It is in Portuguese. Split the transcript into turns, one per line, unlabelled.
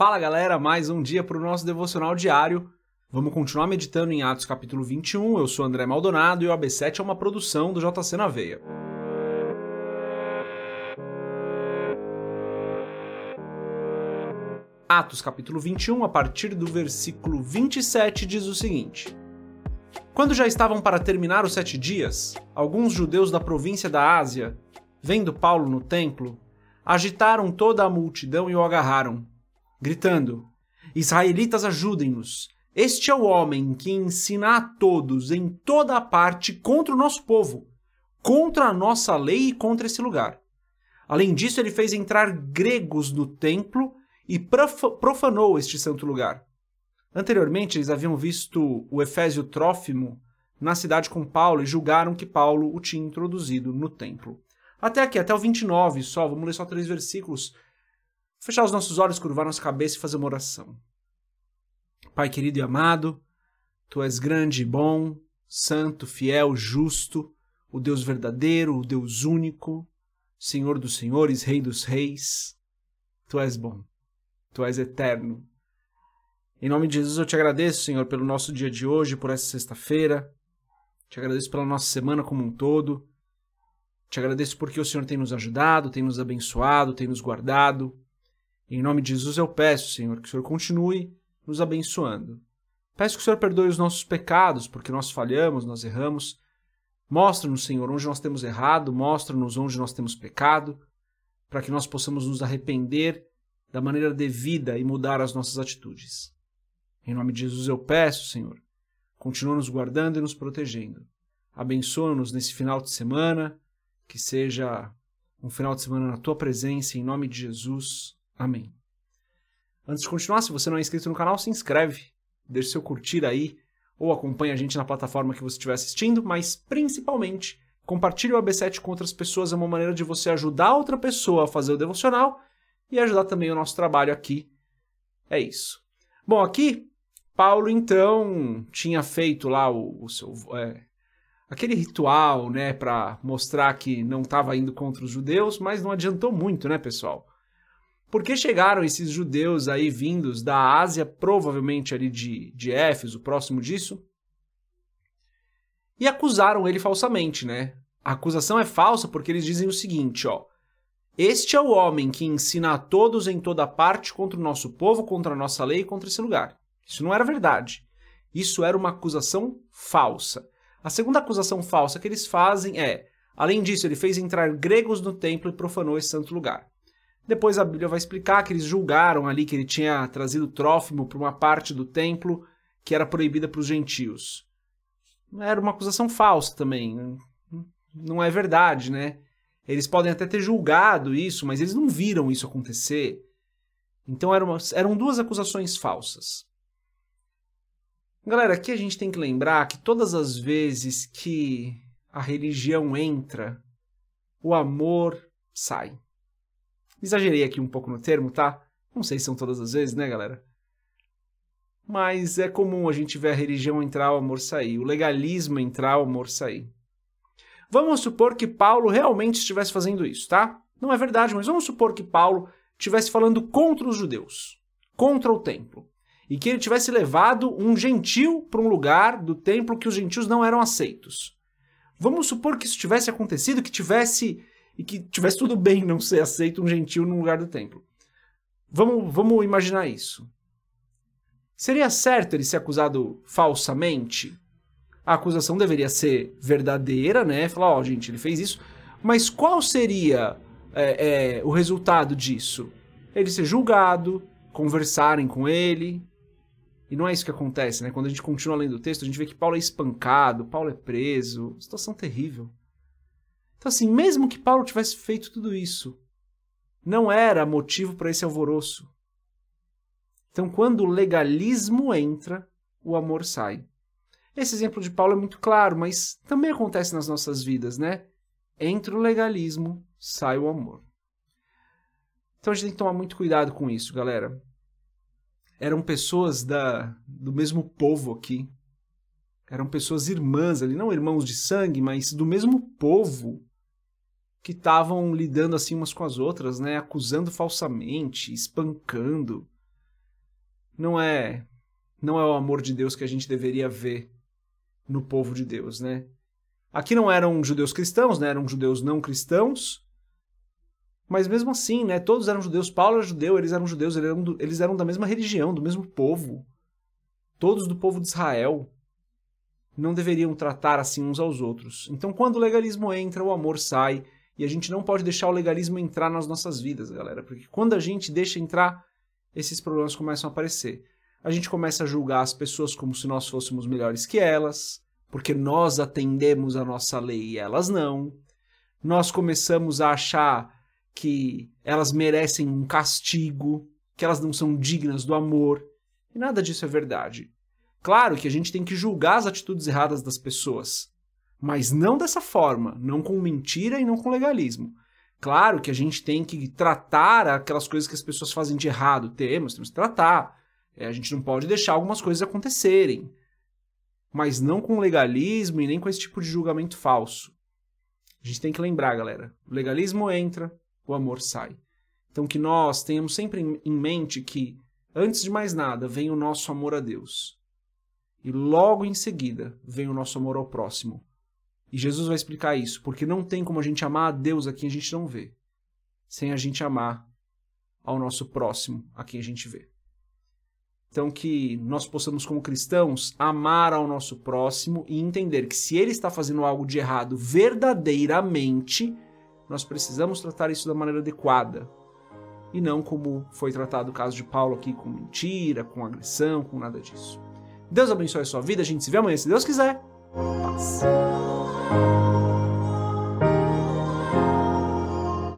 Fala galera, mais um dia para o nosso devocional diário. Vamos continuar meditando em Atos capítulo 21. Eu sou André Maldonado e o AB7 é uma produção do JC na Veia. Atos capítulo 21, a partir do versículo 27, diz o seguinte: Quando já estavam para terminar os sete dias, alguns judeus da província da Ásia, vendo Paulo no templo, agitaram toda a multidão e o agarraram gritando: Israelitas, ajudem-nos! Este é o homem que ensina a todos em toda a parte contra o nosso povo, contra a nossa lei e contra esse lugar. Além disso, ele fez entrar gregos no templo e profanou este santo lugar. Anteriormente, eles haviam visto o Efésio Trófimo na cidade com Paulo e julgaram que Paulo o tinha introduzido no templo. Até aqui, até o 29 só, vamos ler só três versículos fechar os nossos olhos, curvar nossa cabeça e fazer uma oração. Pai querido e amado, Tu és grande e bom, santo, fiel, justo, o Deus verdadeiro, o Deus único, Senhor dos senhores, Rei dos reis. Tu és bom, Tu és eterno. Em nome de Jesus eu te agradeço, Senhor, pelo nosso dia de hoje, por essa sexta-feira. Te agradeço pela nossa semana como um todo. Te agradeço porque o Senhor tem nos ajudado, tem nos abençoado, tem nos guardado. Em nome de Jesus eu peço, Senhor, que o Senhor continue nos abençoando. Peço que o Senhor perdoe os nossos pecados, porque nós falhamos, nós erramos. Mostra-nos, Senhor, onde nós temos errado, mostra-nos onde nós temos pecado, para que nós possamos nos arrepender da maneira devida e mudar as nossas atitudes. Em nome de Jesus eu peço, Senhor, continua nos guardando e nos protegendo. Abençoa-nos nesse final de semana, que seja um final de semana na tua presença, em nome de Jesus. Amém. Antes de continuar, se você não é inscrito no canal, se inscreve, deixe seu curtir aí, ou acompanhe a gente na plataforma que você estiver assistindo, mas principalmente compartilhe o AB7 com outras pessoas, é uma maneira de você ajudar outra pessoa a fazer o devocional e ajudar também o nosso trabalho aqui. É isso. Bom, aqui, Paulo então tinha feito lá o, o seu. É, aquele ritual, né, para mostrar que não estava indo contra os judeus, mas não adiantou muito, né, pessoal? Porque chegaram esses judeus aí vindos da Ásia, provavelmente ali de, de Éfeso, próximo disso, e acusaram ele falsamente, né? A acusação é falsa porque eles dizem o seguinte, ó. Este é o homem que ensina a todos em toda parte contra o nosso povo, contra a nossa lei e contra esse lugar. Isso não era verdade. Isso era uma acusação falsa. A segunda acusação falsa que eles fazem é: além disso, ele fez entrar gregos no templo e profanou esse santo lugar. Depois a Bíblia vai explicar que eles julgaram ali que ele tinha trazido Trófimo para uma parte do templo que era proibida para os gentios. Era uma acusação falsa também. Não é verdade, né? Eles podem até ter julgado isso, mas eles não viram isso acontecer. Então eram, eram duas acusações falsas. Galera, aqui a gente tem que lembrar que todas as vezes que a religião entra, o amor sai. Exagerei aqui um pouco no termo, tá? Não sei se são todas as vezes, né, galera? Mas é comum a gente ver a religião entrar, o amor sair, o legalismo entrar, o amor sair. Vamos supor que Paulo realmente estivesse fazendo isso, tá? Não é verdade, mas vamos supor que Paulo estivesse falando contra os judeus, contra o templo, e que ele tivesse levado um gentil para um lugar do templo que os gentios não eram aceitos. Vamos supor que isso tivesse acontecido, que tivesse e que tivesse tudo bem não ser aceito um gentil no lugar do templo. Vamos, vamos imaginar isso. Seria certo ele ser acusado falsamente? A acusação deveria ser verdadeira, né? Falar, ó, oh, gente, ele fez isso. Mas qual seria é, é, o resultado disso? Ele ser julgado, conversarem com ele. E não é isso que acontece, né? Quando a gente continua lendo o texto, a gente vê que Paulo é espancado, Paulo é preso. Situação terrível. Então, assim, mesmo que Paulo tivesse feito tudo isso, não era motivo para esse alvoroço. Então, quando o legalismo entra, o amor sai. Esse exemplo de Paulo é muito claro, mas também acontece nas nossas vidas, né? Entra o legalismo, sai o amor. Então a gente tem que tomar muito cuidado com isso, galera. Eram pessoas da, do mesmo povo aqui. Eram pessoas irmãs ali, não irmãos de sangue, mas do mesmo povo que estavam lidando assim umas com as outras, né, acusando falsamente, espancando. não é não é o amor de Deus que a gente deveria ver no povo de Deus, né? Aqui não eram judeus cristãos, né? Eram judeus não cristãos. Mas mesmo assim, né? Todos eram judeus. Paulo era judeu, eles eram judeus, eles eram, do, eles eram da mesma religião, do mesmo povo. Todos do povo de Israel não deveriam tratar assim uns aos outros. Então, quando o legalismo entra, o amor sai. E a gente não pode deixar o legalismo entrar nas nossas vidas, galera. Porque quando a gente deixa entrar, esses problemas começam a aparecer. A gente começa a julgar as pessoas como se nós fôssemos melhores que elas porque nós atendemos a nossa lei e elas não. Nós começamos a achar que elas merecem um castigo, que elas não são dignas do amor. E nada disso é verdade. Claro que a gente tem que julgar as atitudes erradas das pessoas, mas não dessa forma, não com mentira e não com legalismo. Claro que a gente tem que tratar aquelas coisas que as pessoas fazem de errado. Temos, temos que tratar. É, a gente não pode deixar algumas coisas acontecerem mas não com legalismo e nem com esse tipo de julgamento falso. A gente tem que lembrar, galera: o legalismo entra, o amor sai. Então que nós tenhamos sempre em mente que, antes de mais nada, vem o nosso amor a Deus. E logo em seguida vem o nosso amor ao próximo. E Jesus vai explicar isso, porque não tem como a gente amar a Deus a quem a gente não vê, sem a gente amar ao nosso próximo a quem a gente vê. Então, que nós possamos, como cristãos, amar ao nosso próximo e entender que se ele está fazendo algo de errado verdadeiramente, nós precisamos tratar isso da maneira adequada. E não como foi tratado o caso de Paulo aqui, com mentira, com agressão, com nada disso. Deus abençoe a sua vida. A gente se vê amanhã, se Deus quiser. Thank you.